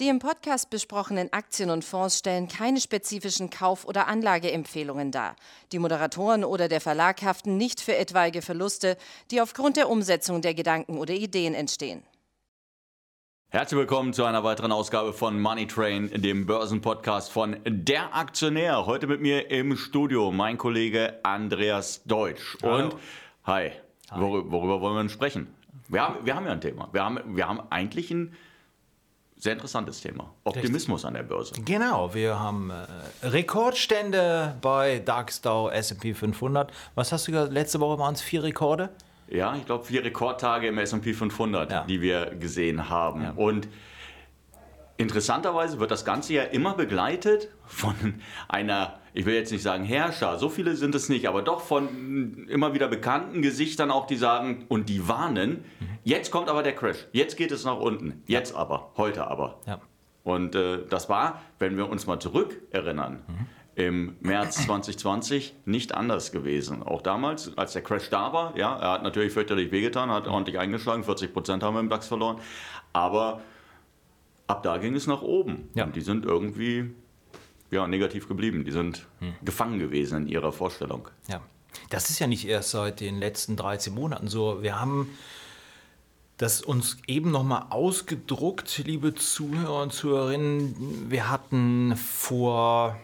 Die im Podcast besprochenen Aktien und Fonds stellen keine spezifischen Kauf- oder Anlageempfehlungen dar. Die Moderatoren oder der Verlag haften nicht für etwaige Verluste, die aufgrund der Umsetzung der Gedanken oder Ideen entstehen. Herzlich willkommen zu einer weiteren Ausgabe von Money Train, dem Börsenpodcast von Der Aktionär. Heute mit mir im Studio mein Kollege Andreas Deutsch. Hallo. Und hi, Wor worüber wollen wir denn sprechen? Wir haben, wir haben ja ein Thema. Wir haben, wir haben eigentlich ein sehr interessantes Thema. Optimismus an der Börse. Genau, wir haben äh, Rekordstände bei Dow, S&P 500. Was hast du gesagt? Letzte Woche waren es vier Rekorde? Ja, ich glaube vier Rekordtage im S&P 500, Ja. die wir gesehen haben. Ja. Und interessanterweise wird das Ganze ja immer begleitet von einer, ich will jetzt nicht sagen Herrscher, so viele sind es nicht, aber doch von immer wieder bekannten Gesichtern auch, die sagen und die warnen, jetzt kommt aber der Crash, jetzt geht es nach unten, jetzt aber, heute aber. Ja. Und äh, das war, wenn wir uns mal zurückerinnern, im März 2020 nicht anders gewesen. Auch damals, als der Crash da war, ja, er hat natürlich fürchterlich wehgetan, hat ordentlich eingeschlagen, 40 Prozent haben wir im DAX verloren. Aber ab da ging es nach oben. Ja. Und die sind irgendwie ja, negativ geblieben. Die sind gefangen gewesen in ihrer Vorstellung. Ja, das ist ja nicht erst seit den letzten 13 Monaten so. Wir haben das uns eben nochmal ausgedruckt, liebe Zuhörer und Zuhörerinnen. Wir hatten vor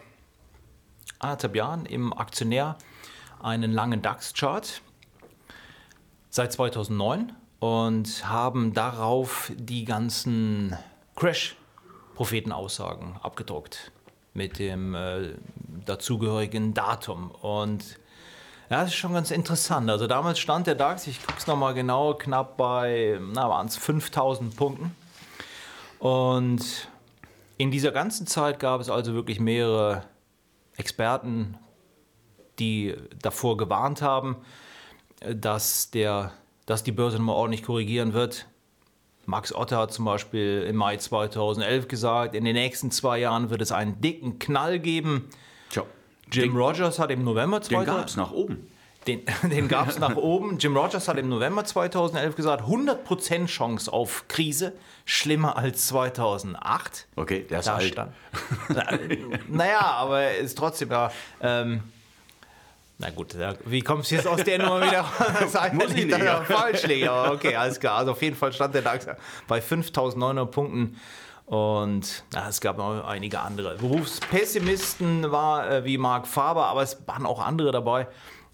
anderthalb Jahren im Aktionär einen langen DAX-Chart seit 2009 und haben darauf die ganzen Crash-Prophetenaussagen abgedruckt mit dem äh, dazugehörigen Datum. Und ja, das ist schon ganz interessant. Also damals stand der DAX, ich gucke es nochmal genau, knapp bei, na, waren es 5000 Punkten. Und in dieser ganzen Zeit gab es also wirklich mehrere Experten, die davor gewarnt haben, dass, der, dass die Börse nochmal ordentlich korrigieren wird. Max Otter hat zum Beispiel im Mai 2011 gesagt, in den nächsten zwei Jahren wird es einen dicken Knall geben. Jim Rogers hat im November den gab 2011 es nach oben. den, den gab es nach oben. Jim Rogers hat im November 2011 gesagt, 100% Chance auf Krise, schlimmer als 2008. Okay, der ist Da alt. stand. Na, naja, aber er ist trotzdem ja. Ähm, na gut, wie kommst du jetzt aus der Nummer wieder raus? Muss ich nicht, ja. falsch liegt, aber okay, alles klar. Also auf jeden Fall stand der DAX bei 5.900 Punkten. Und na, es gab noch einige andere. Berufspessimisten war äh, wie Marc Faber, aber es waren auch andere dabei.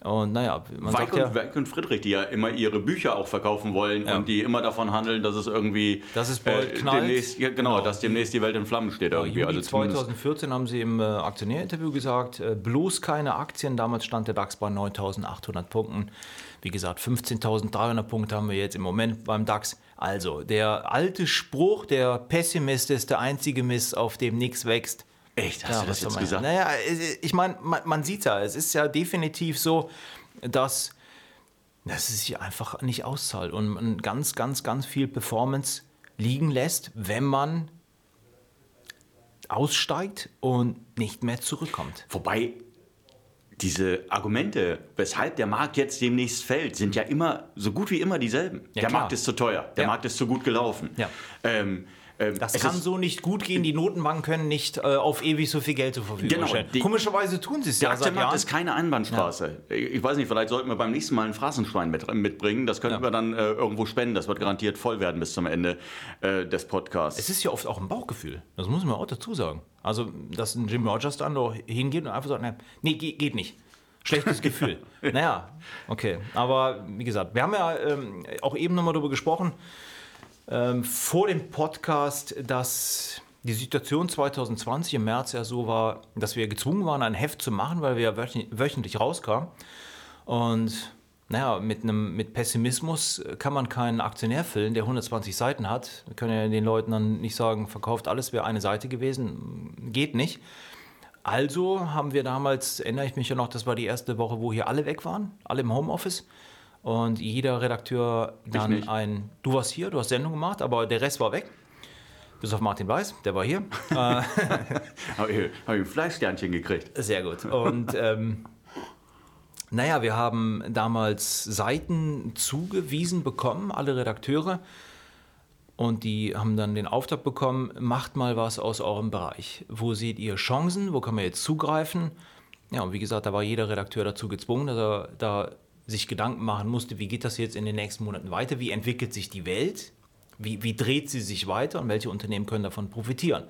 Und naja, man Weig sagt ja, und, Weig und Friedrich, die ja immer ihre Bücher auch verkaufen wollen Ja. und die immer davon handeln, dass es irgendwie. äh, Dass es bald knallt. demnächst, ja, genau, Genau. dass demnächst die Welt in Flammen steht irgendwie. Juli Also zumindest. 2014 haben sie im äh, Aktionärinterview gesagt, äh, bloß keine Aktien. Damals stand der DAX bei 9.800 Punkten. Wie gesagt, 15.300 Punkte haben wir jetzt im Moment beim DAX. Also, der alte Spruch, der Pessimist ist der einzige Mist, auf dem nichts wächst. Echt, hast du das jetzt gesagt? Naja, ich meine, man, man sieht ja, es ist ja definitiv so, dass, dass es sich einfach nicht auszahlt und man ganz, ganz, ganz viel Performance liegen lässt, wenn man aussteigt und nicht mehr zurückkommt. Wobei diese Argumente, weshalb der Markt jetzt demnächst fällt, sind ja immer so gut wie immer dieselben. Ja, der klar. Markt ist zu teuer, der Ja. Markt ist zu gut gelaufen. Ja. Ähm, ähm, Das kann so nicht gut gehen. Die Notenbanken können nicht äh, auf ewig so viel Geld zur Verfügung Genau, stellen. die- Komischerweise tun sie es Der ja seit Aktienmarkt ist keine Einbahnstraße. Ich weiß nicht, vielleicht sollten wir beim nächsten Mal ein Phrasenschwein mit, mitbringen. Das könnten Ja. wir dann äh, irgendwo spenden. Das wird garantiert voll werden bis zum Ende äh, des Podcasts. Es ist ja oft auch ein Bauchgefühl. Das muss man auch dazu sagen. Also, dass ein Jim Rogers dann doch hingeht und einfach sagt, nee, nee ge- geht nicht. Schlechtes Gefühl. naja, okay. Aber wie gesagt, wir haben ja ähm, auch eben nochmal darüber gesprochen, ähm, vor dem Podcast, dass die Situation 2020 im März ja so war, dass wir gezwungen waren, ein Heft zu machen, weil wir ja wöchentlich- rauskamen. Und naja, mit, einem, mit Pessimismus kann man keinen Aktionär füllen, der 120 Seiten hat. Wir können ja den Leuten dann nicht sagen, verkauft alles, wäre eine Seite gewesen. Geht nicht. Also haben wir damals, erinnere ich mich ja noch, das war die erste Woche, wo hier alle weg waren, alle im Homeoffice. Und jeder Redakteur dann ein, du warst hier, du hast Sendung gemacht, aber der Rest war weg. Bis auf Martin Weiß, der war hier. Äh, Habe ich, hab ich ein Fleischsternchen gekriegt. Sehr gut. Und ähm, naja, wir haben damals Seiten zugewiesen bekommen, alle Redakteure. Und die haben dann den Auftrag bekommen, macht mal was aus eurem Bereich. Wo seht ihr Chancen? Wo kann man jetzt zugreifen? Ja, und wie gesagt, da war jeder Redakteur dazu gezwungen, dass er da sich Gedanken machen musste, wie geht das jetzt in den nächsten Monaten weiter? Wie entwickelt sich die Welt? Wie, wie dreht sie sich weiter und welche Unternehmen können davon profitieren?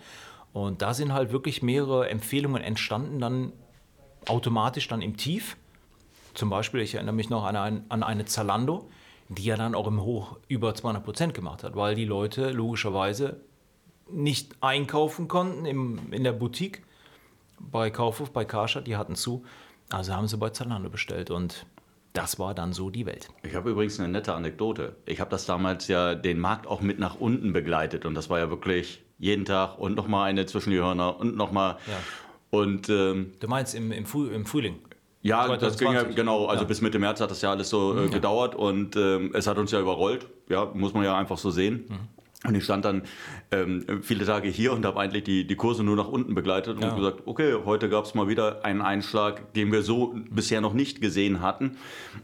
Und da sind halt wirklich mehrere Empfehlungen entstanden, dann automatisch dann im Tief. Zum Beispiel, ich erinnere mich noch an eine, an eine Zalando, die ja dann auch im Hoch über 200 Prozent gemacht hat, weil die Leute logischerweise nicht einkaufen konnten im, in der Boutique bei Kaufhof, bei Karstadt, die hatten zu. Also haben sie bei Zalando bestellt und das war dann so die Welt. Ich habe übrigens eine nette Anekdote. Ich habe das damals ja den Markt auch mit nach unten begleitet und das war ja wirklich jeden Tag und nochmal eine zwischen die Hörner und nochmal. Ja. Und, ähm, du meinst im, im, Frühling? Ja, 2020. das ging ja genau. Also ja. bis Mitte März hat das ja alles so äh, gedauert und ähm, es hat uns ja überrollt. Ja, muss man ja einfach so sehen. Mhm. Und ich stand dann ähm, viele Tage hier und habe eigentlich die, die Kurse nur nach unten begleitet und ja. gesagt, okay, heute gab es mal wieder einen Einschlag, den wir so bisher noch nicht gesehen hatten.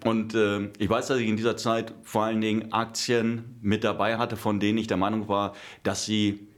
Und äh, ich weiß, dass ich in dieser Zeit vor allen Dingen Aktien mit dabei hatte, von denen ich der Meinung war, dass sie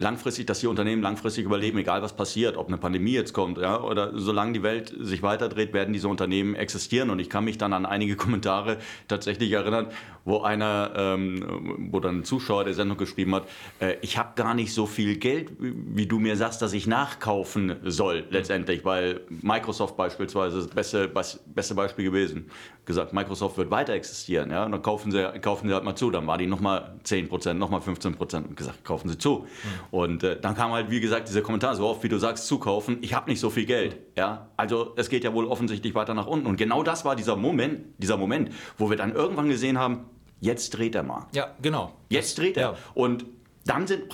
langfristig, dass die Unternehmen langfristig überleben, egal was passiert, ob eine Pandemie jetzt kommt, ja, oder solange die Welt sich weiterdreht, werden diese Unternehmen existieren. Und ich kann mich dann an einige Kommentare tatsächlich erinnern, wo einer, ähm, wo dann ein Zuschauer der Sendung geschrieben hat, äh, ich habe gar nicht so viel Geld, wie du mir sagst, dass ich nachkaufen soll letztendlich, weil Microsoft beispielsweise ist das beste, beste Beispiel gewesen. Gesagt, Microsoft wird weiter existieren, ja, und dann kaufen sie, kaufen sie halt mal zu. Dann war die nochmal 10%, nochmal 15% und gesagt, kaufen sie zu. Mhm. Und äh, dann kam halt, wie gesagt, dieser Kommentar, so oft wie du sagst, zukaufen, ich habe nicht so viel Geld, ja. Also es geht ja wohl offensichtlich weiter nach unten. Und genau das war dieser Moment, dieser Moment, wo wir dann irgendwann gesehen haben, Jetzt dreht er mal. Ja, genau. Jetzt dreht er. Ja. Und dann sind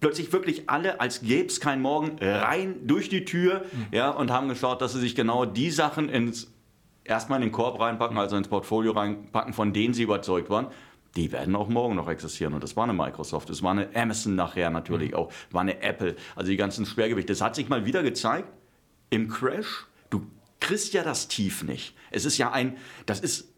plötzlich wirklich alle, als gäbe es keinen Morgen, rein durch die Tür mhm. ja, und haben geschaut, dass sie sich genau die Sachen ins, erstmal in den Korb reinpacken, also ins Portfolio reinpacken, von denen sie überzeugt waren. Die werden auch morgen noch existieren. Und das war eine Microsoft, das war eine Amazon nachher natürlich mhm. auch, war eine Apple. Also die ganzen Schwergewichte. Das hat sich mal wieder gezeigt im Crash. Du kriegst ja das Tief nicht. Es ist ja ein, das ist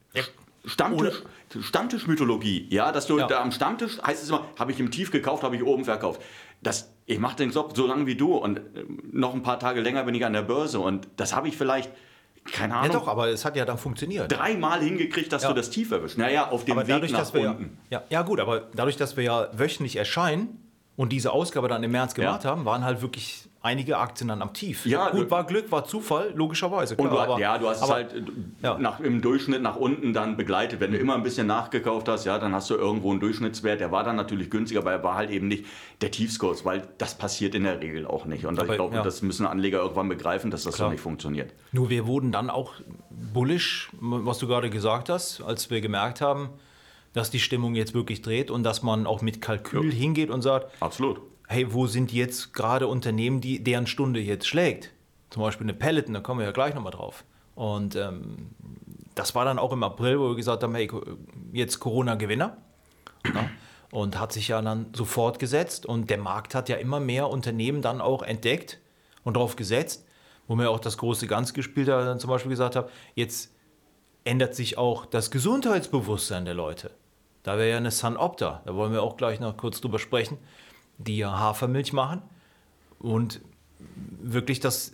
Stammtisch, Stammtischmythologie, ja, dass du ja. da am Stammtisch heißt es immer, habe ich im Tief gekauft, habe ich oben verkauft. Das, ich mache den Job so lange wie du und äh, noch ein paar Tage länger bin ich an der Börse und das habe ich vielleicht keine Ahnung. Ja doch, aber es hat ja dann funktioniert. Dreimal hingekriegt, dass ja. du das Tief erwischst. Naja, auf dem aber Weg dadurch, nach unten. Ja, ja, gut, aber dadurch, dass wir ja wöchentlich erscheinen und diese Ausgabe dann im März gemacht ja. haben, waren halt wirklich einige Aktien dann am Tief. Ja, gut, war Glück, war Zufall, logischerweise. Klar, und du, aber, ja, du hast aber, es halt ja. nach, im Durchschnitt nach unten dann begleitet. Wenn du immer ein bisschen nachgekauft hast, ja, dann hast du irgendwo einen Durchschnittswert. Der war dann natürlich günstiger, aber er war halt eben nicht der Tiefskurs, weil das passiert in der Regel auch nicht. Und aber, ich glaube, ja. das müssen Anleger irgendwann begreifen, dass das Klar. so nicht funktioniert. Nur wir wurden dann auch bullish, was du gerade gesagt hast, als wir gemerkt haben, dass die Stimmung jetzt wirklich dreht und dass man auch mit Kalkül ja. hingeht und sagt, absolut hey, wo sind jetzt gerade Unternehmen, die, deren Stunde jetzt schlägt? Zum Beispiel eine Peloton, da kommen wir ja gleich nochmal drauf. Und ähm, das war dann auch im April, wo wir gesagt haben, hey, jetzt Corona-Gewinner. Ne? Und hat sich ja dann sofort gesetzt. Und der Markt hat ja immer mehr Unternehmen dann auch entdeckt und darauf gesetzt, wo mir auch das große Ganz gespielt hat, dann zum Beispiel gesagt habe, jetzt ändert sich auch das Gesundheitsbewusstsein der Leute. Da wäre ja eine Sunopta, da wollen wir auch gleich noch kurz drüber sprechen die Hafermilch machen. Und wirklich das,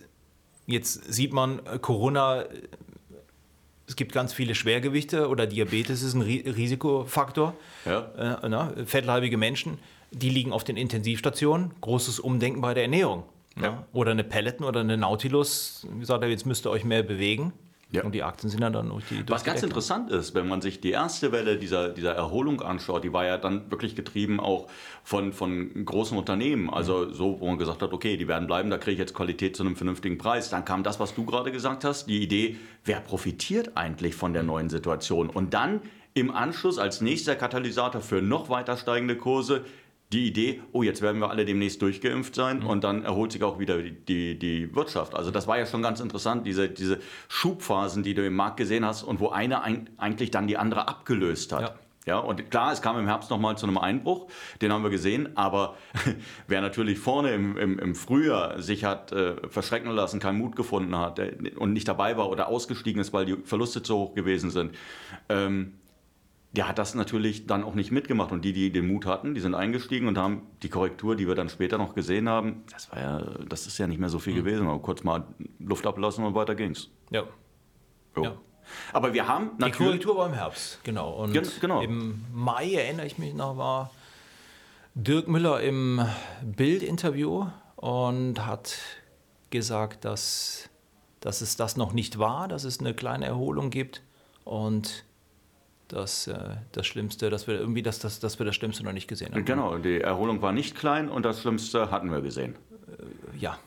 jetzt sieht man, äh, Corona, äh, es gibt ganz viele Schwergewichte oder Diabetes ist ein Risikofaktor. Ja. Äh, na, fettleibige Menschen, die liegen auf den Intensivstationen. Großes Umdenken bei der Ernährung. Ja. Oder eine Peloton oder eine Nautilus, wie gesagt, jetzt müsst ihr euch mehr bewegen. Ja. Und die Aktien sind dann, dann durch die. Durch Was ganz interessant ist, wenn man sich die erste Welle dieser, dieser Erholung anschaut, die war ja dann wirklich getrieben auch von, von großen Unternehmen. Also so, wo man gesagt hat, okay, die werden bleiben, da kriege ich jetzt Qualität zu einem vernünftigen Preis. Dann kam das, was du gerade gesagt hast, die Idee, wer profitiert eigentlich von der neuen Situation? Und dann im Anschluss als nächster Katalysator für noch weiter steigende Kurse die Idee, oh, jetzt werden wir alle demnächst durchgeimpft sein mhm. und dann erholt sich auch wieder die, die, die, Wirtschaft. Also das war ja schon ganz interessant, diese, diese Schubphasen, die du im Markt gesehen hast und wo eine ein, eigentlich dann die andere abgelöst hat. Ja. Ja, und klar, es kam im Herbst nochmal zu einem Einbruch, den haben wir gesehen, aber wer natürlich vorne im, im, im Frühjahr sich hat äh, verschrecken lassen, keinen Mut gefunden hat der, und nicht dabei war oder ausgestiegen ist, weil die Verluste zu hoch gewesen sind, ähm, der hat das natürlich dann auch nicht mitgemacht. Und die, die den Mut hatten, die sind eingestiegen und haben die Korrektur, die wir dann später noch gesehen haben, das war ja, das ist ja nicht mehr so viel mhm. gewesen. Aber kurz mal Luft ablassen und weiter ging's. Ja. Jo. ja. Aber wir haben natürlich. Die Korrektur war im Herbst, genau. Und Gen genau. im Mai erinnere ich mich noch, war Dirk Müller im Bild-Interview und hat gesagt, dass, dass es das noch nicht war, dass es eine kleine Erholung gibt und dass äh, das Schlimmste, dass wir irgendwie das, das, dass wir das Schlimmste noch nicht gesehen haben. Genau, die Erholung war nicht klein und das Schlimmste hatten wir gesehen. Äh, ja,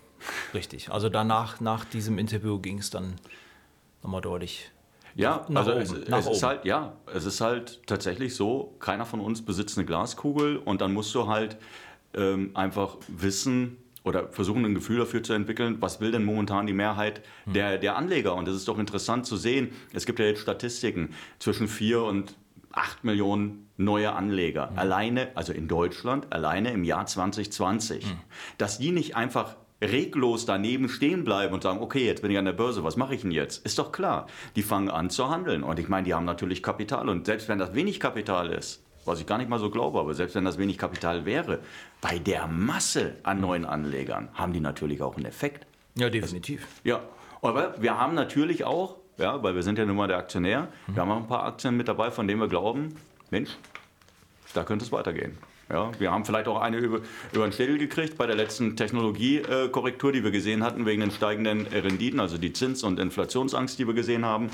richtig. Also danach, nach diesem Interview ging es dann nochmal deutlich. Ja, nach also oben, es, es ist halt, ja, es ist halt tatsächlich so, keiner von uns besitzt eine Glaskugel und dann musst du halt ähm, einfach wissen, oder versuchen ein Gefühl dafür zu entwickeln, was will denn momentan die Mehrheit hm. der, der Anleger. Und es ist doch interessant zu sehen, es gibt ja jetzt Statistiken zwischen 4 und 8 Millionen neue Anleger. Mhm. Alleine, also in Deutschland, alleine im Jahr 2020. Mhm. Dass die nicht einfach reglos daneben stehen bleiben und sagen, okay, jetzt bin ich an der Börse, was mache ich denn jetzt? Ist doch klar. Die fangen an zu handeln. Und ich meine, die haben natürlich Kapital. Und selbst wenn das wenig Kapital ist, was ich gar nicht mal so glaube, aber selbst wenn das wenig Kapital wäre, bei der Masse an neuen Anlegern haben die natürlich auch einen Effekt. Ja, definitiv. Ja, aber wir haben natürlich auch, ja, weil wir sind ja nun mal der Aktionär, mhm. wir haben auch ein paar Aktien mit dabei, von denen wir glauben, Mensch, da könnte es weitergehen. Ja, wir haben vielleicht auch eine über, über den Schädel gekriegt bei der letzten Technologiekorrektur, die wir gesehen hatten, wegen den steigenden Renditen, also die Zins- und Inflationsangst, die wir gesehen haben.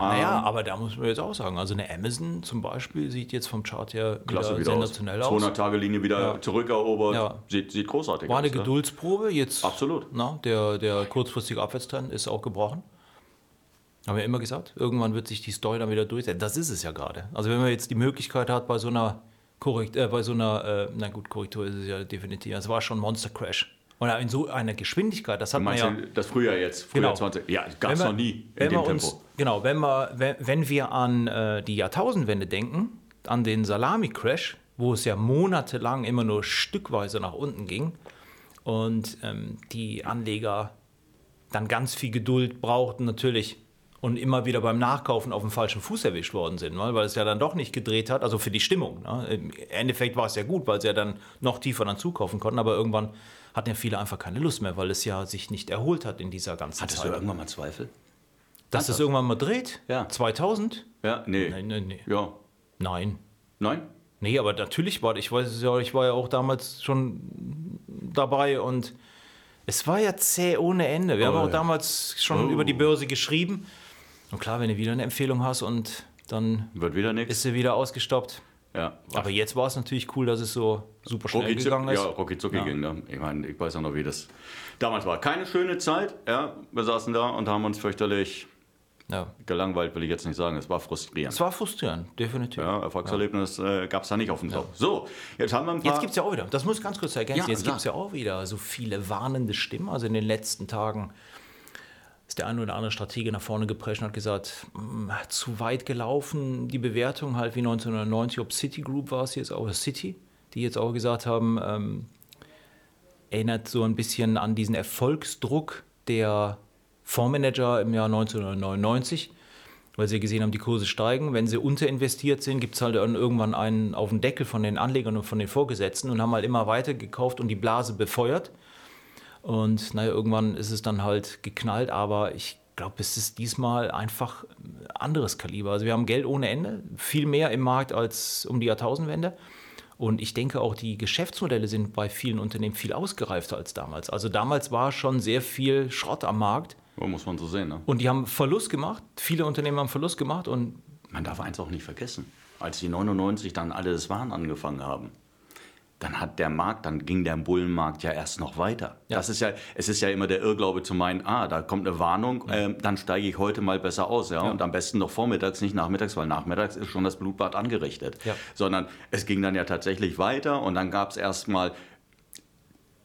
Naja, ähm, aber da muss man jetzt auch sagen, also eine Amazon zum Beispiel sieht jetzt vom Chart her Klasse wieder, sensationell aus. 200 Tage Linie wieder ja. zurückerobert, ja. Sieht, sieht großartig aus. War eine Geduldsprobe, jetzt Absolut. Na, der, der kurzfristige Abwärtstrend ist auch gebrochen. Haben wir immer gesagt, irgendwann wird sich die Story dann wieder durchsetzen. Das ist es ja gerade. Also wenn man jetzt die Möglichkeit hat, bei so einer Korrekt, äh, bei so einer, äh, na gut, Korrektur ist es ja definitiv. Es war schon Monster Crash. Und in so einer Geschwindigkeit, das hat man ja. Das Frühjahr jetzt, Frühjahr genau. 20. Ja, gab es noch nie in dem uns, Tempo. Genau, wenn wir, wenn, wenn wir an äh, die Jahrtausendwende denken, an den Salami-Crash, wo es ja monatelang immer nur stückweise nach unten ging und ähm, die Anleger dann ganz viel Geduld brauchten, natürlich und immer wieder beim Nachkaufen auf dem falschen Fuß erwischt worden sind, weil es ja dann doch nicht gedreht hat, also für die Stimmung. Ne? Im Endeffekt war es ja gut, weil sie ja dann noch tiefer dann zukaufen konnten, aber irgendwann hatten ja viele einfach keine Lust mehr, weil es ja sich nicht erholt hat in dieser ganzen Hattest Zeit. Hattest du irgendwann mal Zweifel? Dass es irgendwann mal dreht? Ja. 2000? Ja, nee. Nein, nein, nee. Ja. Nein. Nein? Nee, aber natürlich war ich weiß ja, ich war ja auch damals schon dabei und es war ja zäh ohne Ende. Wir oh, haben auch ja. damals schon oh. über die Börse geschrieben. Und klar, wenn du wieder eine Empfehlung hast und dann Wird wieder ist sie wieder ausgestoppt. Ja. Aber jetzt war es natürlich cool, dass es so super schnell Rocky gegangen ist. Ja, Rocky Zucki ja. ging. Ne? Ich meine, ich weiß ja noch, wie das damals war. Keine schöne Zeit. Ja, wir saßen da und haben uns fürchterlich ja. gelangweilt, will ich jetzt nicht sagen. Es war frustrierend. Es war frustrierend, definitiv. Ja, Erfolgserlebnis ja. äh, gab es da nicht auf dem Top. So, jetzt haben wir ein paar... Jetzt gibt es ja auch wieder, das muss ich ganz kurz ergänzen, jetzt gibt es ja auch wieder so viele warnende Stimmen. Also in den letzten Tagen ist der eine oder andere Stratege nach vorne geprescht und hat gesagt, hm, zu weit gelaufen, die Bewertung halt wie 1990, ob Citigroup war es jetzt auch, City, die jetzt auch gesagt haben, ähm, erinnert so ein bisschen an diesen Erfolgsdruck der Fondsmanager im Jahr 1999, weil sie gesehen haben, die Kurse steigen. Wenn sie unterinvestiert sind, gibt es halt irgendwann einen auf den Deckel von den Anlegern und von den Vorgesetzten und haben halt immer weiter gekauft und die Blase befeuert. Und naja, irgendwann ist es dann halt geknallt, aber ich glaube, es ist diesmal einfach anderes Kaliber. Also wir haben Geld ohne Ende, viel mehr im Markt als um die Jahrtausendwende. Und ich denke auch, die Geschäftsmodelle sind bei vielen Unternehmen viel ausgereifter als damals. Also damals war schon sehr viel Schrott am Markt. muss man so sehen. Ne? Und die haben Verlust gemacht. Viele Unternehmen haben Verlust gemacht. Und man darf eins auch nicht vergessen. Als die 99 dann alle das Waren angefangen haben, dann hat der Markt, dann ging der Bullenmarkt ja erst noch weiter. Ja. Das ist ja, es ist ja immer der Irrglaube zu meinen, ah, da kommt eine Warnung, ja. äh, dann steige ich heute mal besser aus, ja? ja? und am besten noch vormittags, nicht nachmittags, weil nachmittags ist schon das Blutbad angerichtet, sondern es ging dann ja tatsächlich weiter und dann gab es erst mal,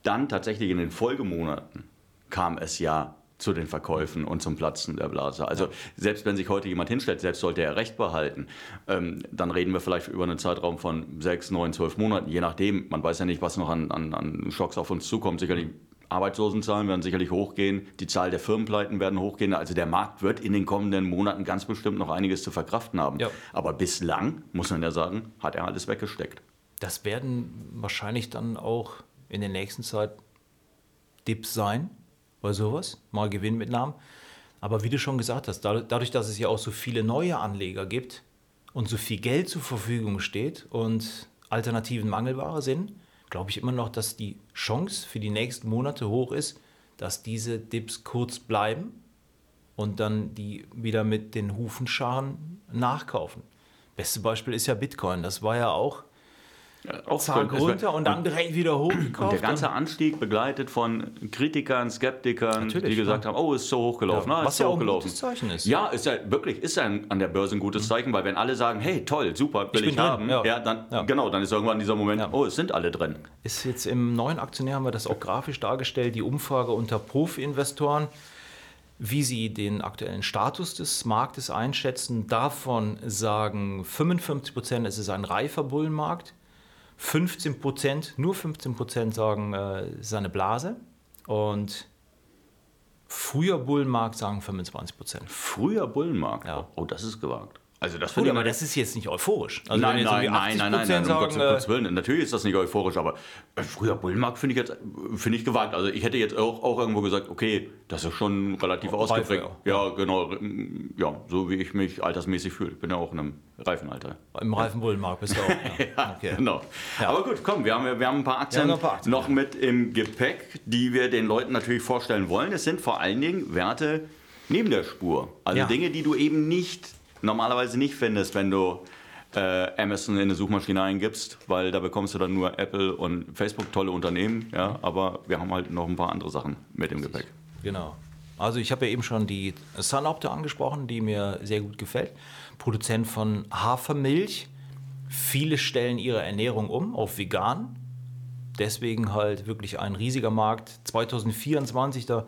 dann tatsächlich in den Folgemonaten kam es ja zu den Verkäufen und zum Platzen der Blase. Also selbst wenn sich heute jemand hinstellt, selbst sollte er Recht behalten, ähm, dann reden wir vielleicht über einen Zeitraum von sechs, neun, zwölf Monaten, je nachdem. Man weiß ja nicht, was noch an, an, an Schocks auf uns zukommt. Sicherlich Arbeitslosenzahlen werden sicherlich hochgehen, die Zahl der Firmenpleiten werden hochgehen. Also der Markt wird in den kommenden Monaten ganz bestimmt noch einiges zu verkraften haben. Ja. Aber bislang, muss man ja sagen, hat er alles weggesteckt. Das werden wahrscheinlich dann auch in der nächsten Zeit Dips sein, bei sowas, mal Gewinnmitnahmen. Aber wie du schon gesagt hast, dadurch, dass es ja auch so viele neue Anleger gibt und so viel Geld zur Verfügung steht und Alternativen Mangelware sind, glaube ich immer noch, dass die Chance für die nächsten Monate hoch ist, dass diese Dips kurz bleiben und dann die wieder mit den Hufenscharen nachkaufen. Beste Beispiel ist ja Bitcoin. Das war ja Auch zack runter und dann direkt wieder hochgekauft. Und der ganze Anstieg begleitet von Kritikern, Skeptikern, Natürlich, die gesagt klar. haben, oh, ist so hochgelaufen. Ja, na, was ist so ja auch ein hochgelaufen. gutes Zeichen ist. Ja, ist ja wirklich, ist ja an der Börse ein gutes Zeichen, weil wenn alle sagen, hey, toll, super, will Ich ich, haben, ja. ja. dann, Ja. genau, dann ist irgendwann dieser Moment, Ja. oh, es sind alle drin. ist jetzt im neuen Aktionär, haben wir das auch grafisch dargestellt, die Umfrage unter Profi-Investoren, wie sie den aktuellen Status des Marktes einschätzen. Davon sagen 55 Prozent, es ist ein reifer Bullenmarkt. 15 Prozent, nur 15 Prozent sagen, äh, ist eine Blase. Und früher Bullenmarkt sagen 25 Prozent. Früher Bullenmarkt. Ja. Oh, das ist gewagt. Also das Gut, aber das ist jetzt nicht euphorisch. Also nein, nein, irgendwie nein, nein, nein, 80% nein, um Gottes, äh, Gottes Willen. Natürlich ist das nicht euphorisch, aber äh, früher Bullenmarkt finde ich jetzt, finde ich gewagt. Also ich hätte jetzt auch, auch irgendwo gesagt, okay, das ist schon relativ Reife, ausgeprägt. Ja, genau. mm, Ja, so wie ich mich altersmäßig fühle. Ich bin ja auch in einem reifen Alter. Im reifen Bullenmarkt bist du auch. Ja. Okay. Genau. Ja. Aber gut, komm, wir haben, wir haben ein paar Aktien, noch ein paar Aktien, noch mit im Gepäck, die wir den Leuten natürlich vorstellen wollen. Es sind vor allen Dingen Werte neben der Spur. Also Ja. Dinge, die du eben nicht, normalerweise nicht findest, wenn du äh, Amazon in eine Suchmaschine eingibst, weil da bekommst du dann nur Apple und Facebook, tolle Unternehmen. Ja, aber wir haben halt noch ein paar andere Sachen mit im Gepäck. Genau. Also ich habe ja eben schon die Sunopta angesprochen, die mir sehr gut gefällt. Produzent von Hafermilch. Viele stellen ihre Ernährung um auf vegan. Deswegen halt wirklich ein riesiger Markt. 2024 da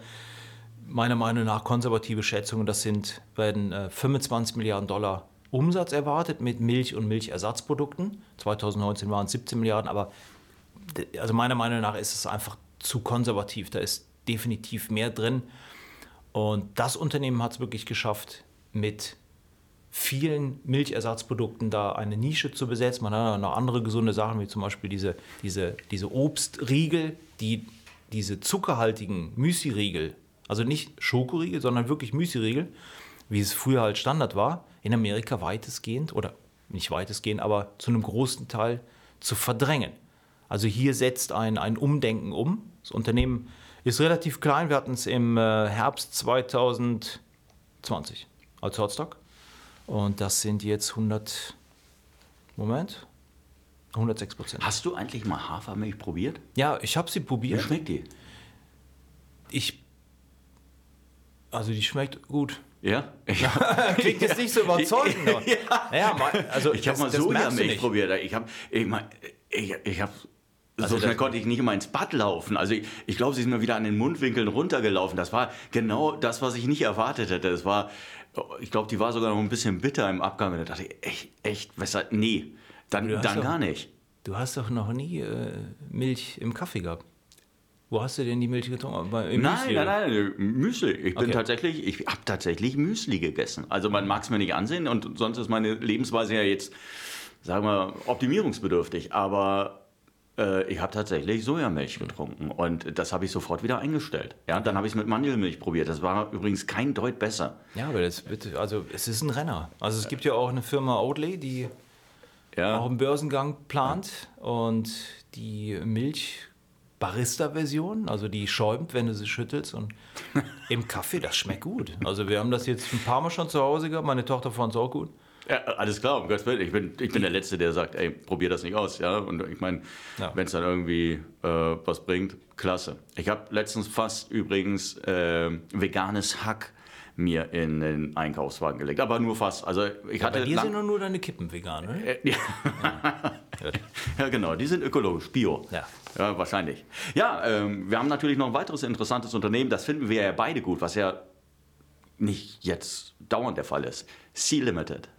meiner Meinung nach konservative Schätzungen, das sind werden äh, 25 Milliarden Dollar Umsatz erwartet mit Milch und Milchersatzprodukten. 2019 waren es 17 Milliarden, aber also meiner Meinung nach ist es einfach zu konservativ. Da ist definitiv mehr drin. Und das Unternehmen hat es wirklich geschafft, mit vielen Milchersatzprodukten da eine Nische zu besetzen. Man hat noch andere gesunde Sachen, wie zum Beispiel diese, diese, diese Obstriegel, die diese zuckerhaltigen Müsli-Riegel, also nicht Schokoriegel, sondern wirklich Müsli-Riegel, wie es früher halt Standard war, in Amerika weitestgehend oder nicht weitestgehend, aber zu einem großen Teil zu verdrängen. Also hier setzt ein, ein Umdenken um. Das Unternehmen ist relativ klein. Wir hatten es im äh, Herbst 2020 als Hotstock. Und das sind jetzt 100, Moment, 106 Prozent. Hast du eigentlich mal Hafermilch probiert? Ja, ich habe sie Wie probiert. schmeckt die? Ich, also die schmeckt gut. Ja? Klingt jetzt nicht so überzeugend. aber- Naja, also Ich habe mal Sojamilch probiert. Ich habe, ich mein, ich, ich habe, Also so schnell konnte ich nicht immer ins Bad laufen. Also ich, ich glaube, sie ist mir wieder an den Mundwinkeln runtergelaufen. Das war genau das, was ich nicht erwartet hätte. Es war, ich glaube, die war sogar noch ein bisschen bitter im Abgang. Und da dachte ich, echt, echt, weshalb, nee, dann, dann doch- gar nicht. Du hast doch noch nie äh, Milch im Kaffee gehabt. Wo hast du denn die Milch getrunken? Nein, nein, oder? nein, Müsli. Ich bin Okay. tatsächlich, ich habe tatsächlich Müsli gegessen. Also man mag es mir nicht ansehen und sonst ist meine Lebensweise ja jetzt, sagen wir, optimierungsbedürftig. Aber äh, ich habe tatsächlich Sojamilch getrunken und das habe ich sofort wieder eingestellt. Ja, dann habe ich es mit Mandelmilch probiert. Das war übrigens kein Deut besser. Ja, aber das wird, also es ist ein Renner. Also es gibt ja auch eine Firma Oatly, die Ja. auch einen Börsengang plant und die Milch Barista-Version, also die schäumt, wenn du sie schüttelst und im Kaffee, das schmeckt gut. Also wir haben das jetzt ein paar Mal schon zu Hause gehabt, meine Tochter fand es auch gut. Ja, alles klar, um Gottes Willen. Ich bin, ich bin der Letzte, der sagt, ey, probier das nicht aus. Ja? Und ich meine, Ja. wenn es dann irgendwie äh, was bringt, klasse. Ich habe letztens fast übrigens äh, veganes Hack mir in den Einkaufswagen gelegt. Aber nur fast. Also ich hatte Bei dir sind doch nur deine Kippen vegan, ne? Äh, ja. ja, genau, die sind ökologisch, bio. Ja. Ja, wahrscheinlich. Ja, ähm, wir haben natürlich noch ein weiteres interessantes Unternehmen, das finden wir ja beide gut, was ja nicht jetzt dauernd der Fall ist. Sea Limited.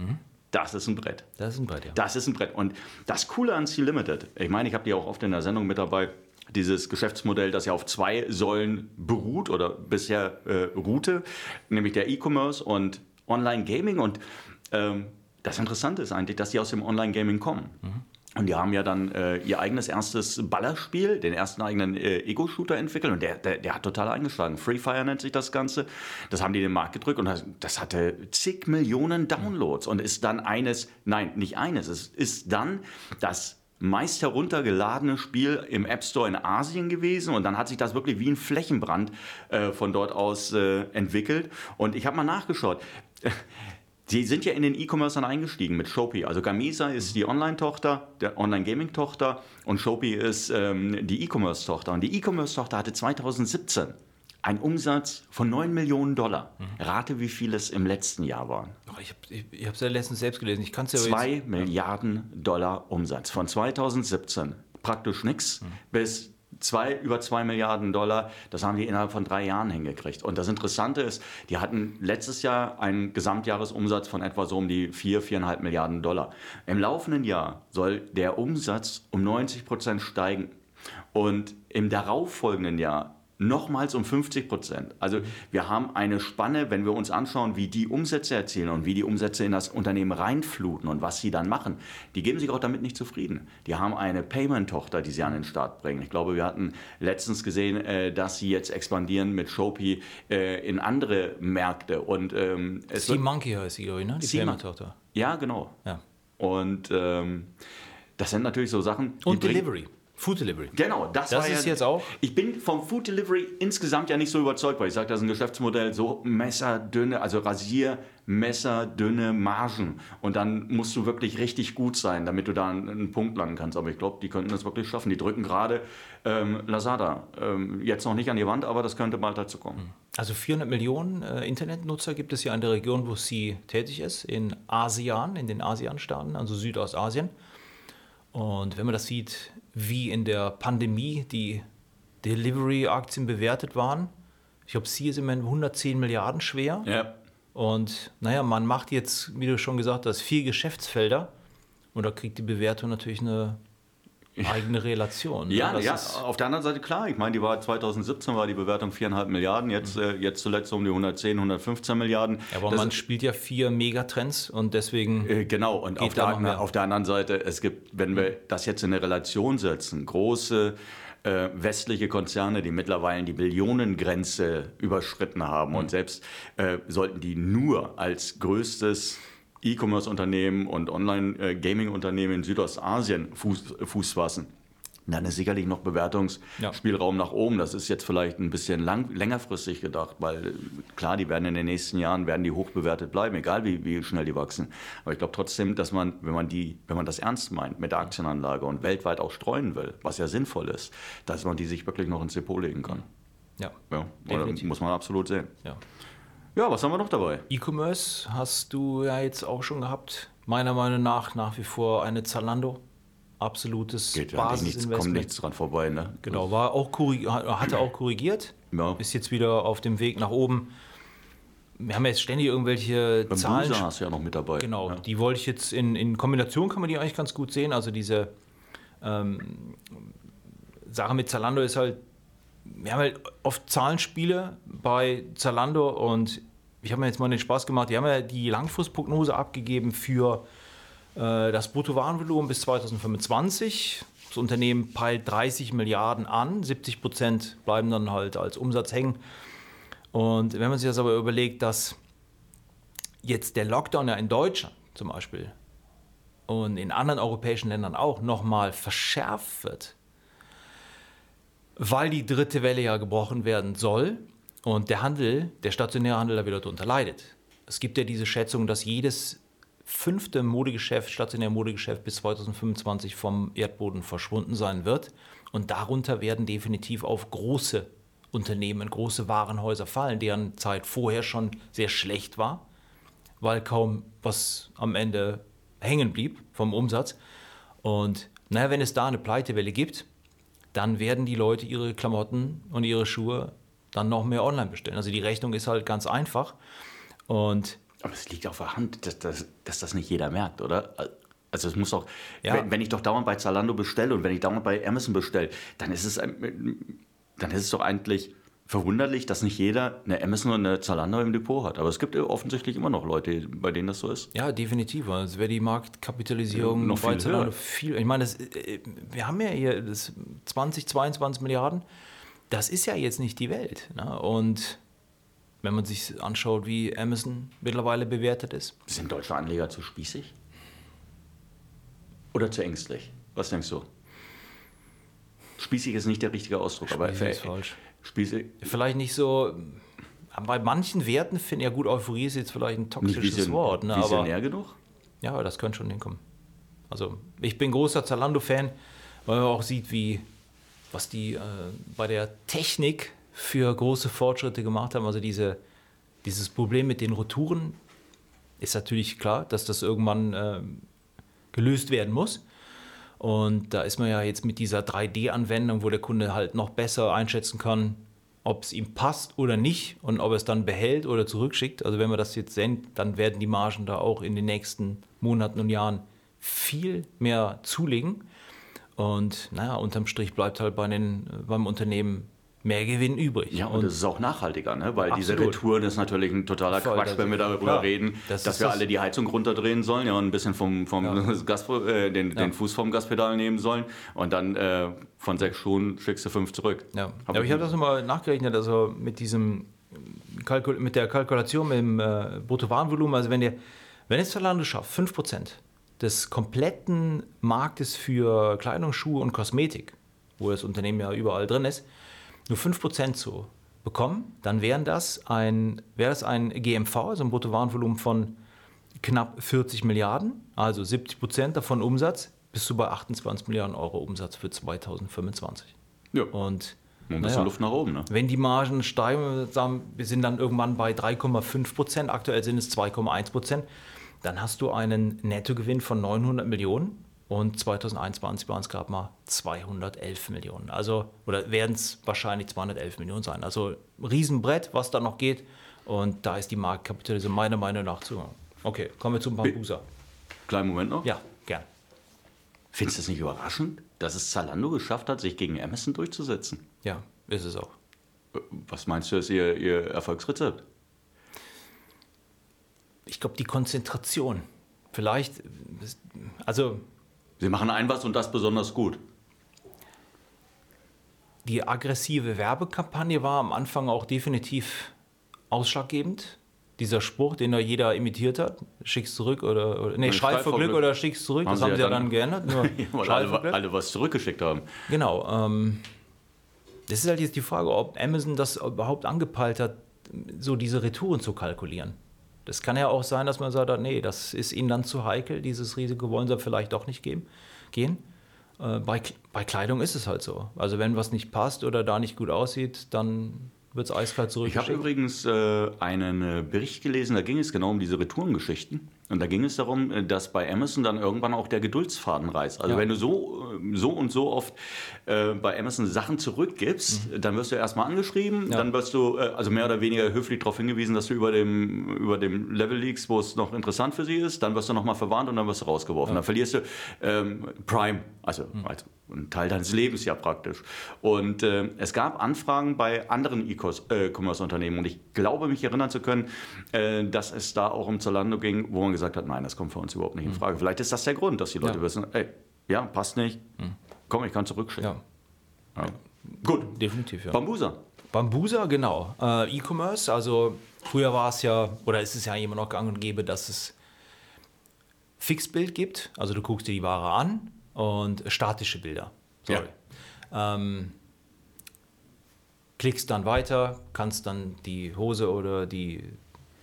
Das ist ein Brett. Das sind bei dir. Das ist ein Brett. Und das Coole an Sea Limited, ich meine, ich habe die auch oft in der Sendung mit dabei, dieses Geschäftsmodell, das ja auf zwei Säulen beruht oder bisher äh, ruhte, nämlich der E-Commerce und Online-Gaming. Und ähm, das Interessante ist eigentlich, dass die aus dem Online-Gaming kommen. Mhm. Und die haben ja dann äh, ihr eigenes erstes Ballerspiel, den ersten eigenen äh, Ego-Shooter entwickelt und der, der, der, hat total eingeschlagen. Free Fire nennt sich das Ganze. Das haben die in den Markt gedrückt und das, das, hatte zig Millionen Downloads und ist dann eines, nein, nicht eines, es ist dann das meist heruntergeladene Spiel im App Store in Asien gewesen und dann hat sich das wirklich wie ein Flächenbrand äh, von dort aus äh, entwickelt und ich habe mal nachgeschaut. Sie sind ja in den E-Commerce dann eingestiegen mit Shopee. Also Gamesa ist die Online-Tochter, der Online-Gaming-Tochter und Shopee ist ähm, die E-Commerce-Tochter. Und die E-Commerce-Tochter hatte 2017 einen Umsatz von 9 Millionen Dollar. Mhm. Rate, wie viel es im letzten Jahr waren. ich habe es ja letztens selbst gelesen. Ich kann's ja 2 jetzt... Milliarden Dollar Umsatz. Von 2017 praktisch nichts mhm. bis zwei, über 2 Milliarden Dollar, das haben die innerhalb von drei Jahren hingekriegt. Und das Interessante ist, die hatten letztes Jahr einen Gesamtjahresumsatz von etwa so um die 4, 4,5 Milliarden Dollar. Im laufenden Jahr soll der Umsatz um 90 Prozent steigen. Und im darauffolgenden Jahr nochmals um 50 Prozent. Also wir haben eine Spanne, wenn wir uns anschauen, wie die Umsätze erzielen und wie die Umsätze in das Unternehmen reinfluten und was sie dann machen. Die geben sich auch damit nicht zufrieden. Die haben eine Payment-Tochter, die sie an den Start bringen. Ich glaube, wir hatten letztens gesehen, äh, dass sie jetzt expandieren mit Shopee äh, in andere Märkte. Und, ähm, es Sea Monkey heißt sie, ne? die Payment-Tochter. Ja, genau. Ja. Und ähm, das sind natürlich so Sachen. Und Delivery. Food Delivery. Genau, das, das ist ja, jetzt auch. Ich bin vom Food Delivery insgesamt ja nicht so überzeugt, weil ich sage, das ist ein Geschäftsmodell, so messerdünne, also Rasiermesserdünne Margen. Und dann musst du wirklich richtig gut sein, damit du da einen, Punkt landen kannst. Aber ich glaube, die könnten das wirklich schaffen. Die drücken gerade ähm, Lazada ähm, jetzt noch nicht an die Wand, aber das könnte bald dazu kommen. Hm. Also 400 Millionen äh, Internetnutzer gibt es ja in der Region, wo sie tätig ist, in ASEAN, in den ASEAN-Staaten, also Südostasien. Und wenn man das sieht, wie in der Pandemie die Delivery-Aktien bewertet waren, ich glaube, sie ist immerhin 110 Milliarden schwer. Ja. Und naja, man macht jetzt, wie du schon gesagt hast, vier Geschäftsfelder. Und da kriegt die Bewertung natürlich eine eigene Relation. Ja, ne? ja. auf der anderen Seite klar. Ich meine, die war 2017 war die Bewertung 4,5 Milliarden, jetzt, mhm. äh, jetzt zuletzt um die 110, 115 Milliarden. Ja, aber das man spielt ja vier Megatrends und deswegen. Äh, genau, und auf der, auf der, anderen Seite, es gibt, wenn wir das jetzt in eine Relation setzen, große äh, westliche Konzerne, die mittlerweile die Billionengrenze überschritten haben. Mhm. Und selbst äh, sollten die nur als größtes E-Commerce-Unternehmen und Online-Gaming-Unternehmen in Südostasien Fuß, Fuß fassen. Dann ist sicherlich noch Bewertungsspielraum ja. nach oben. Das ist jetzt vielleicht ein bisschen lang, längerfristig gedacht, weil klar, die werden in den nächsten Jahren werden die hoch bewertet bleiben, egal wie, wie schnell die wachsen. Aber ich glaube trotzdem, dass man, wenn man die, wenn man das ernst meint mit der Aktienanlage und weltweit auch streuen will, was ja sinnvoll ist, dass man die sich wirklich noch ins Depot legen kann. Ja, ja muss man absolut sehen. Ja. Ja, was haben wir noch dabei? E-Commerce hast du ja jetzt auch schon gehabt. Meiner Meinung nach nach wie vor eine Zalando. Absolutes Geht ja nichts, kommt nichts dran vorbei, ne? Genau, war auch hatte auch korrigiert. Ja. Ist jetzt wieder auf dem Weg nach oben. Wir haben jetzt ständig irgendwelche Beim Zahlen. Booster hast du ja noch mit dabei. Genau, ja. die wollte ich jetzt in, in Kombination kann man die eigentlich ganz gut sehen. Also diese ähm, Sache mit Zalando ist halt, wir haben halt oft Zahlenspiele bei Zalando und ich habe mir jetzt mal den Spaß gemacht, die haben ja die Langfristprognose abgegeben für äh, das Bruttowarenvolumen bis 2025. Das Unternehmen peilt 30 Milliarden an, 70 Prozent bleiben dann halt als Umsatz hängen. Und wenn man sich das aber überlegt, dass jetzt der Lockdown ja in Deutschland zum Beispiel und in anderen europäischen Ländern auch nochmal verschärft wird, weil die dritte Welle ja gebrochen werden soll, und der Handel, der stationäre Handel da wieder darunter leidet. Es gibt ja diese Schätzung, dass jedes fünfte Modegeschäft, stationäre Modegeschäft bis 2025 vom Erdboden verschwunden sein wird. Und darunter werden definitiv auf große Unternehmen, große Warenhäuser fallen, deren Zeit vorher schon sehr schlecht war, weil kaum was am Ende hängen blieb vom Umsatz. Und naja, wenn es da eine Pleitewelle gibt, dann werden die Leute ihre Klamotten und ihre Schuhe dann noch mehr online bestellen. Also die Rechnung ist halt ganz einfach. Und aber es liegt auf der Hand, dass, dass, dass das nicht jeder merkt, oder? Also es muss auch, Ja. wenn, wenn ich doch dauernd bei Zalando bestelle und wenn ich dauernd bei Amazon bestelle, dann ist es, dann ist es doch eigentlich verwunderlich, dass nicht jeder eine Amazon und eine Zalando im Depot hat. Aber es gibt offensichtlich immer noch Leute, bei denen das so ist. Ja, definitiv. Also wäre die Marktkapitalisierung Ja, noch bei viel Zalando höher. viel. Ich meine, das, äh, wir haben ja hier das 20, 22 Milliarden. Das ist ja jetzt nicht die Welt. Ne? Und wenn man sich anschaut, wie Amazon mittlerweile bewertet ist, Sind deutsche Anleger zu spießig? Oder zu ängstlich? Was denkst du? Spießig ist nicht der richtige Ausdruck, aber Spießig ist falsch. Spießig, vielleicht nicht so. aber Bei manchen Werten finde ich ja gut, Euphorie ist jetzt vielleicht ein nicht toxisches vision, Wort. Ne? Aber, visionär genug? Ja, aber das könnte schon hinkommen. Also, ich bin großer Zalando-Fan, weil man auch sieht, wie, was die äh, bei der Technik für große Fortschritte gemacht haben. Also, diese, dieses Problem mit den Retouren ist natürlich klar, dass das irgendwann äh, gelöst werden muss. Und da ist man ja jetzt mit dieser 3D-Anwendung, wo der Kunde halt noch besser einschätzen kann, ob es ihm passt oder nicht und ob er es dann behält oder zurückschickt. Also wenn wir das jetzt sehen, dann werden die Margen da auch in den nächsten Monaten und Jahren viel mehr zulegen. Und naja, unterm Strich bleibt halt bei den, beim Unternehmen mehr Gewinn übrig. Ja, und es ist auch nachhaltiger, ne? weil diese Absolut. Retouren ist natürlich ein totaler Voll, Quatsch, das- wenn wir darüber klar. reden, Das dass wir das- alle die Heizung runterdrehen sollen ja, und ein bisschen vom, vom Gas, äh, den, den Fuß vom Gaspedal nehmen sollen und dann äh, von sechs Schuhen schickst du fünf zurück. Ja, aber ich habe das nochmal nachgerechnet, also mit diesem Kalkul mit der Kalkulation mit dem äh, Bruttowarenvolumen, also wenn der, wenn es Zalando schafft, 5% des kompletten Marktes für Kleidung, Schuhe und Kosmetik, wo das Unternehmen ja überall drin ist, nur 5% zu bekommen, dann wären das ein, wäre das ein GMV, also ein Bruttowarenvolumen von knapp 40 Milliarden, also 70 Prozent davon Umsatz, bist du bei 28 Milliarden Euro Umsatz für 2025. Ja, Und ein bisschen naja, Luft nach oben. Ne? wenn die Margen steigen, wir sind dann irgendwann bei 3,5 Prozent, aktuell sind es 2,1 Prozent, dann hast du einen Nettogewinn von 900 Millionen und 2021 waren es gerade mal 211 Millionen. Also, oder werden es wahrscheinlich 211 Millionen sein. Also Riesenbrett, was da noch geht und da ist die Marktkapitalisierung meiner Meinung nach zu. Okay, kommen wir zum Bambusa. Kleinen Moment noch. Ja, gern. Findest du es nicht überraschend, dass es Zalando geschafft hat, sich gegen Amazon durchzusetzen? Ja, ist es auch. Äh, Was meinst du, ist ihr, ihr Erfolgsrezept? Ich glaube, die Konzentration. Vielleicht, also Sie machen ein was und das besonders gut. die aggressive Werbekampagne war am Anfang auch definitiv ausschlaggebend. Dieser Spruch, den da jeder imitiert hat, schick's zurück oder, oder nee, schrei vor Glück oder schick's zurück, das haben sie ja dann geändert. Nur Weil alle, Glück. alle was zurückgeschickt haben. Genau. Ähm, das ist halt jetzt die Frage, ob Amazon das überhaupt angepeilt hat, so diese Retouren zu kalkulieren. Das kann ja auch sein, dass man sagt, nee, das ist ihnen dann zu heikel, dieses Risiko wollen sie vielleicht doch nicht geben, gehen. Äh, bei, bei Kleidung ist es halt so. Also wenn was nicht passt oder da nicht gut aussieht, dann wird es eiskalt Ich habe zurückgeschickt. übrigens äh, einen äh, Bericht gelesen, da ging es genau um diese Retourengeschichten. Und da ging es darum, äh, dass bei Amazon dann irgendwann auch der Geduldsfaden reißt. Also Ja. wenn du so, so und so oft äh, bei Amazon Sachen zurückgibst, dann wirst du erstmal angeschrieben, Mhm. Ja. dann wirst du äh, also mehr oder weniger höflich darauf hingewiesen, dass du über dem, über dem Level liegst, wo es noch interessant für sie ist. Dann wirst du nochmal verwarnt und dann wirst du rausgeworfen. Dann verlierst du ähm, Prime, also, Mhm. also ein Teil deines Lebens ja praktisch. Und äh, es gab Anfragen bei anderen E-Commerce-Unternehmen und ich glaube, mich erinnern zu können, äh, dass es da auch um Zalando ging, wo man gesagt hat, nein, das kommt für uns überhaupt nicht in Frage. Vielleicht ist das der Grund, dass die Leute Ja. wissen, ey, ja, passt nicht, komm, ich kann zurückschicken. Ja, Ja. Gut, definitiv, ja. Bambusa. Bambusa, genau. Äh, E-Commerce, also früher war es ja, oder ist es ja immer noch gang und gäbe, dass es Fixbild gibt. Also du guckst dir die Ware an und statische Bilder. Sorry. Ähm, klickst dann weiter, kannst dann die Hose oder die,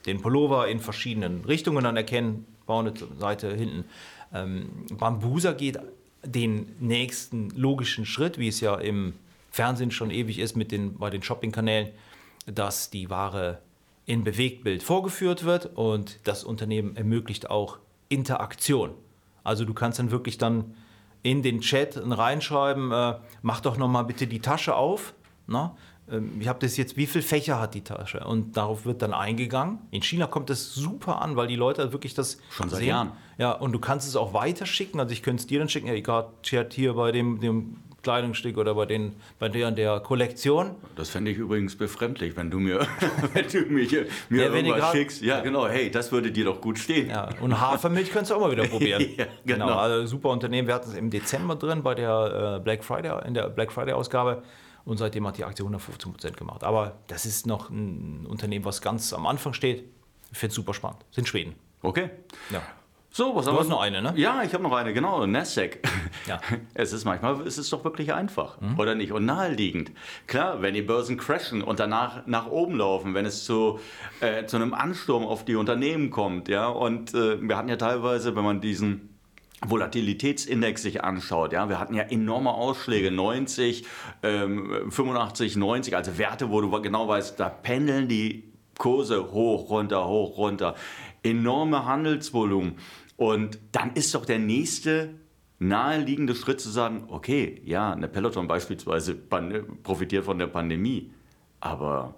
den Pullover in verschiedenen Richtungen dann erkennen, vorne, Seite, hinten. Ähm, Bambusa geht den nächsten logischen Schritt, wie es ja im Fernsehen schon ewig ist mit den, bei den Shopping-Kanälen, dass die Ware in Bewegtbild vorgeführt wird und das Unternehmen ermöglicht auch Interaktion. Also du kannst dann wirklich dann in den Chat reinschreiben, äh, mach doch noch mal bitte die Tasche auf. Na? Ähm, ich habe das jetzt, wie viele Fächer hat die Tasche? Und darauf wird dann eingegangen. In China kommt das super an, weil die Leute wirklich das Schon seit sehen. Jahren. Ja, und du kannst es auch weiterschicken. Also ich könnte es dir dann schicken, ja, egal, Chat hier bei dem, dem Kleidungsstück oder bei, den, bei der der Kollektion. Das fände ich übrigens befremdlich, wenn du mir, wenn du mir, hier- mir Ja, irgendwas grad- schickst. Ja, genau, hey, das würde dir doch gut stehen. Ja, und Hafermilch könntest du auch mal wieder probieren. Ja, genau. Also super Unternehmen. Wir hatten es im Dezember drin bei der äh, Black Friday, in der Black Friday Ausgabe. Und seitdem hat die Aktie 115 Prozent gemacht. Aber das ist noch ein Unternehmen, was ganz am Anfang steht. Ich finde es super spannend. Sind Schweden. Okay. Ja. So, was haben hast wir noch eine, ne? Ja, ich habe noch eine, genau, Nasdaq. Ja. Es ist manchmal, es ist doch wirklich einfach, oder nicht? Und naheliegend. Klar, wenn die Börsen crashen und danach nach oben laufen, wenn es zu, äh, zu einem Ansturm auf die Unternehmen kommt, ja, und äh, wir hatten ja teilweise, wenn man diesen Volatilitätsindex sich anschaut, ja, wir hatten ja enorme Ausschläge, 90, ähm, 85, 90, also Werte, wo du genau weißt, da pendeln die Kurse hoch, runter, hoch, runter. Enorme Handelsvolumen. Und dann ist doch der nächste naheliegende Schritt zu sagen, okay, ja, eine Peloton beispielsweise profitiert von der Pandemie, aber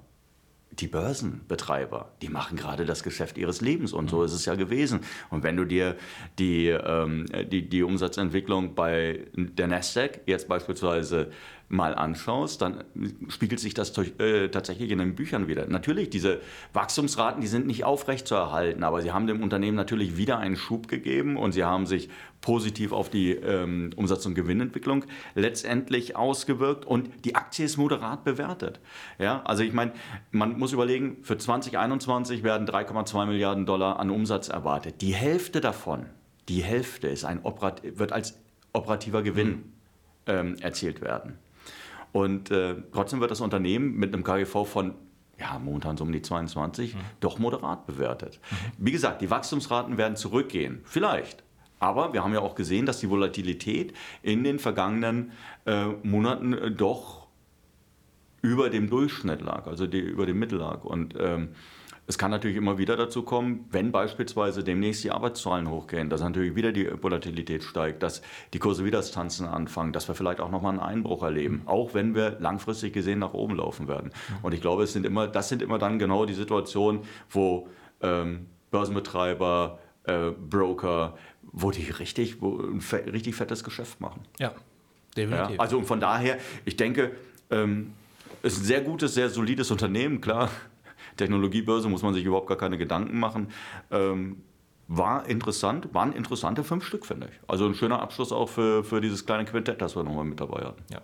die Börsenbetreiber, die machen gerade das Geschäft ihres Lebens und so ist es ja gewesen. Und wenn du dir die, ähm, die, die Umsatzentwicklung bei der Nasdaq jetzt beispielsweise mal anschaust, dann spiegelt sich das durch, äh, tatsächlich in den Büchern wieder. Natürlich, diese Wachstumsraten, die sind nicht aufrecht zu erhalten, aber sie haben dem Unternehmen natürlich wieder einen Schub gegeben und sie haben sich positiv auf die ähm, Umsatz- und Gewinnentwicklung letztendlich ausgewirkt und die Aktie ist moderat bewertet. Ja, also ich meine, man muss überlegen, für 2021 werden 3,2 Milliarden Dollar an Umsatz erwartet. Die Hälfte davon, die Hälfte ist ein Operat wird als operativer Gewinn ähm, erzielt werden. Und äh, trotzdem wird das Unternehmen mit einem KGV von ja, momentan so um die 22, doch moderat bewertet. Wie gesagt, die Wachstumsraten werden zurückgehen. Vielleicht. Aber wir haben ja auch gesehen, dass die Volatilität in den vergangenen äh, Monaten äh, doch über dem Durchschnitt lag, also die, über dem Mittel lag. Und ähm, es kann natürlich immer wieder dazu kommen, wenn beispielsweise demnächst die Arbeitszahlen hochgehen, dass natürlich wieder die Volatilität steigt, dass die Kurse wieder das Tanzen anfangen, dass wir vielleicht auch nochmal einen Einbruch erleben, auch wenn wir langfristig gesehen nach oben laufen werden. Und ich glaube, es sind immer, das sind immer dann genau die Situationen, wo ähm, Börsenbetreiber, äh, Broker, wo die richtig, wo ein richtig fettes Geschäft machen. Ja, Ja, definitiv. also und von daher, ich denke, ähm, es ist ein sehr gutes, sehr solides Unternehmen, klar. Technologiebörse muss man sich überhaupt gar keine Gedanken machen. Ähm, war interessant, waren interessante fünf Stück, finde ich. Also ein schöner Abschluss auch für, für dieses kleine Quintett, das wir nochmal mit dabei hatten. ja.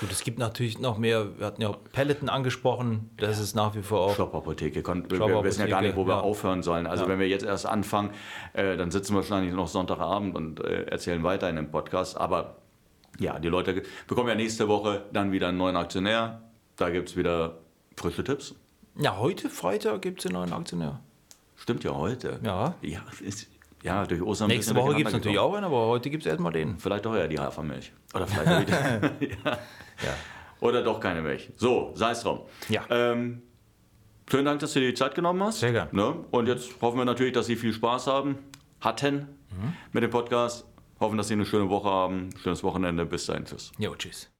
Gut, es gibt natürlich noch mehr. Wir hatten ja Peloton angesprochen. Das ist nach wie vor auch. Shop-Apotheke. Wir wissen ja gar nicht, wo wir ja. aufhören sollen. Also Ja. wenn wir jetzt erst anfangen, äh, dann sitzen wir wahrscheinlich noch Sonntagabend und äh, erzählen weiter in dem Podcast. Aber ja, die Leute bekommen ja nächste Woche dann wieder einen neuen Aktionär. Da gibt es wieder frische Tipps. Ja, heute Freitag gibt es einen neuen Aktionär. Stimmt ja heute. Ja. Ja, ist, ja durch Ostern. Nächste Woche gibt es natürlich auch einen, aber heute gibt es erstmal den. Vielleicht doch eher die Hafermilch. Oder vielleicht wieder. ja. Oder doch keine Milch. So, sei es drum. Ja. Ähm, vielen Dank, dass du dir die Zeit genommen hast. Sehr gern. Ne? Und jetzt hoffen wir natürlich, dass Sie viel Spaß haben, hatten Mhm. mit dem Podcast. Hoffen, dass Sie eine schöne Woche haben. Schönes Wochenende. Bis dahin. Tschüss. Jo, tschüss.